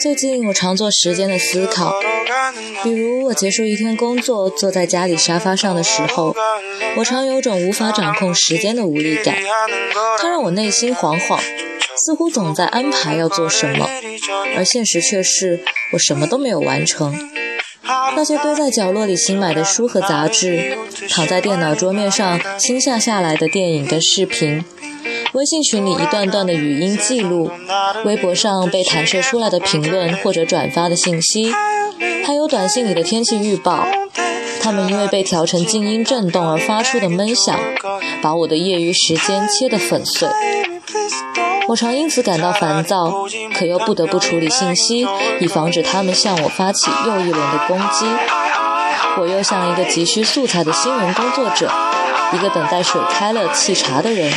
最近我常做时间的思考，比如我结束一天工作，坐在家里沙发上的时候，我常有种无法掌控时间的无力感，它让我内心惶惶，似乎总在安排要做什么，而现实却是我什么都没有完成。那些堆在角落里新买的书和杂志，躺在电脑桌面上新下下来的电影跟视频。微信群里一段段的语音记录，微博上被弹射出来的评论或者转发的信息，还有短信里的天气预报，他们因为被调成静音震动而发出的闷响，把我的业余时间切得粉碎。我常因此感到烦躁，可又不得不处理信息，以防止他们向我发起又一轮的攻击。我又像一个急需素材的新闻工作者，一个等待水开了沏茶的人。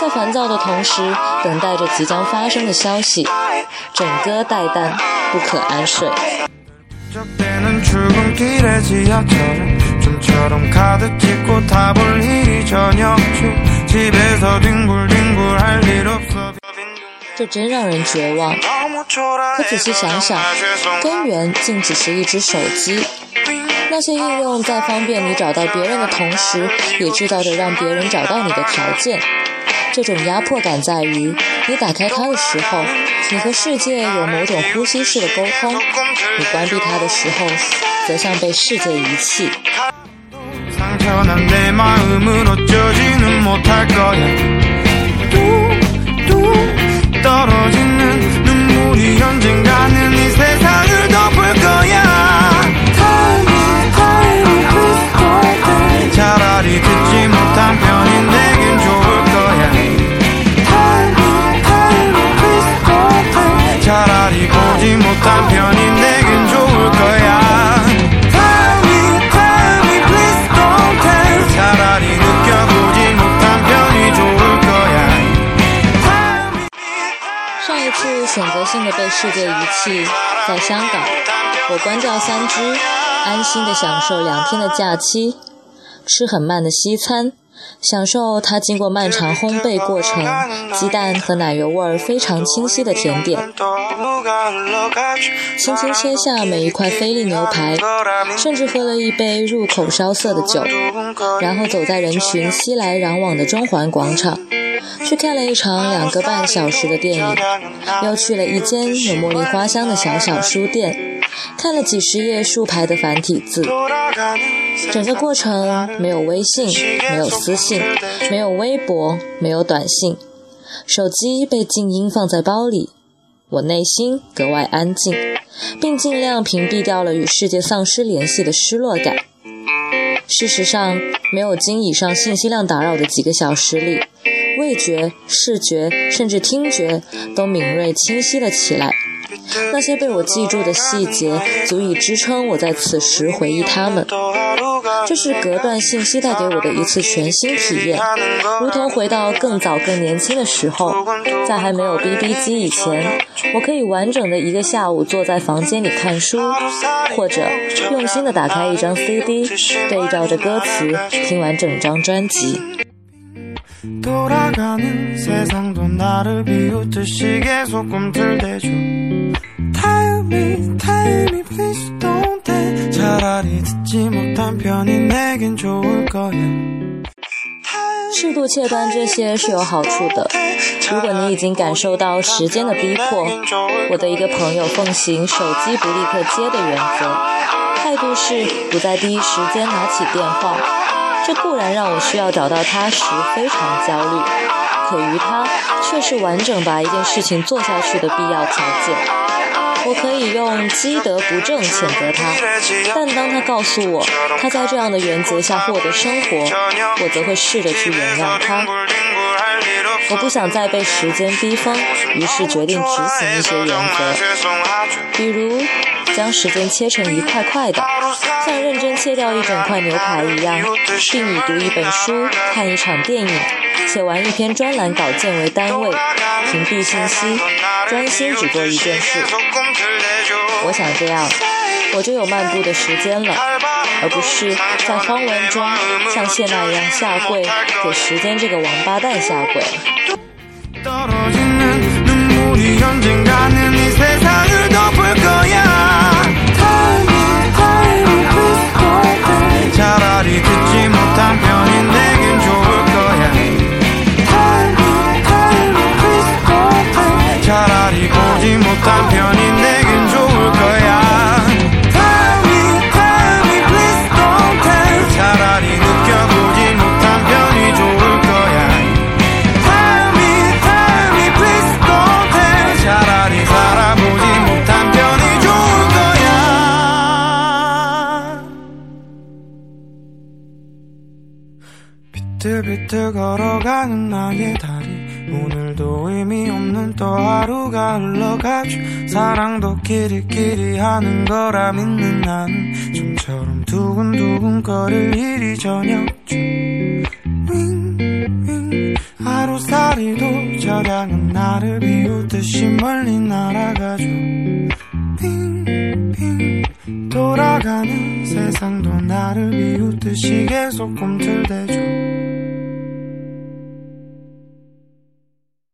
在烦躁的同时，等待着即将发生的消息，枕戈待旦，不可安睡。这真让人绝望。可仔细想想，根源竟只是一只手机。那些应用在方便你找到别人的同时，也制造着让别人找到你的条件。这种压迫感在于，你打开它的时候，你和世界有某种呼吸式的沟通；你关闭它的时候，则像被世界遗弃。选择性的被世界遗弃，在香港，我关掉三只安心的享受两天的假期，吃很慢的西餐，享受它经过漫长烘焙过程，鸡蛋和奶油味儿非常清晰的甜点，轻轻切下每一块菲力牛排，甚至喝了一杯入口烧涩的酒，然后走在人群熙来攘往的中环广场。去看了一场两个半小时的电影，又去了一间有茉莉花香的小小书店，看了几十页竖排的繁体字。整个过程没有微信，没有私信，没有微博，没有短信，手机被静音放在包里。我内心格外安静，并尽量屏蔽掉了与世界丧失联系的失落感。事实上，没有经以上信息量打扰的几个小时里。味觉、视觉，甚至听觉都敏锐清晰了起来。那些被我记住的细节，足以支撑我在此时回忆他们。这是隔断信息带给我的一次全新体验，如同回到更早、更年轻的时候，在还没有 BB 机以前，我可以完整的一个下午坐在房间里看书，或者用心的打开一张 CD，对照着歌词听完整张专辑。适度切断这些是有好处的。如果你已经感受到时间的逼迫，我的一个朋友奉行手机不立刻接的原则，态度是不在第一时间拿起电话。这固然让我需要找到他时非常焦虑，可于他却是完整把一件事情做下去的必要条件。我可以用积德不正谴责他，但当他告诉我他在这样的原则下获得生活，我则会试着去原谅他。我不想再被时间逼疯，于是决定执行一些原则，比如。将时间切成一块块的，像认真切掉一整块牛排一样，并以读一本书、看一场电影、写完一篇专栏稿件为单位，屏蔽信息，专心只做一件事。我想这样，我就有漫步的时间了，而不是在荒乱中像谢娜一样下跪，给时间这个王八蛋下跪。 못한 편이 내겐 좋을 거야. Tell me, tell me, please don't tell. 차라리 느껴보지 못한 편이 좋을 거야. Tell me, tell me, please don't tell. 차라리 살아보지 못한 편이 좋을 거야. 비틀비틀 걸어가는 나의 다리 오늘도 의미 없는 또 하루가 흘러가죠. 사랑도 끼리끼리 하는 거라 믿는 나는 좀처럼 두근두근 거릴 일이 저녁 중 윙윙 하루살이도 저량은 나를 비웃듯이 멀리 날아가죠. 빙빙 돌아가는 세상도 나를 비웃듯이 계속 꿈틀대죠